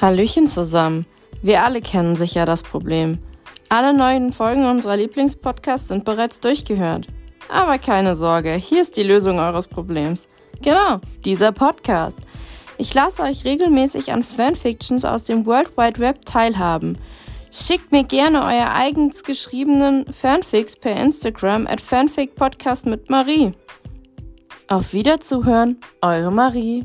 Hallöchen zusammen. Wir alle kennen sicher das Problem. Alle neuen Folgen unserer Lieblingspodcasts sind bereits durchgehört. Aber keine Sorge, hier ist die Lösung eures Problems. Genau, dieser Podcast. Ich lasse euch regelmäßig an Fanfictions aus dem World Wide Web teilhaben. Schickt mir gerne euer eigens geschriebenen Fanfics per Instagram at fanficpodcast mit Marie. Auf Wiederzuhören, eure Marie.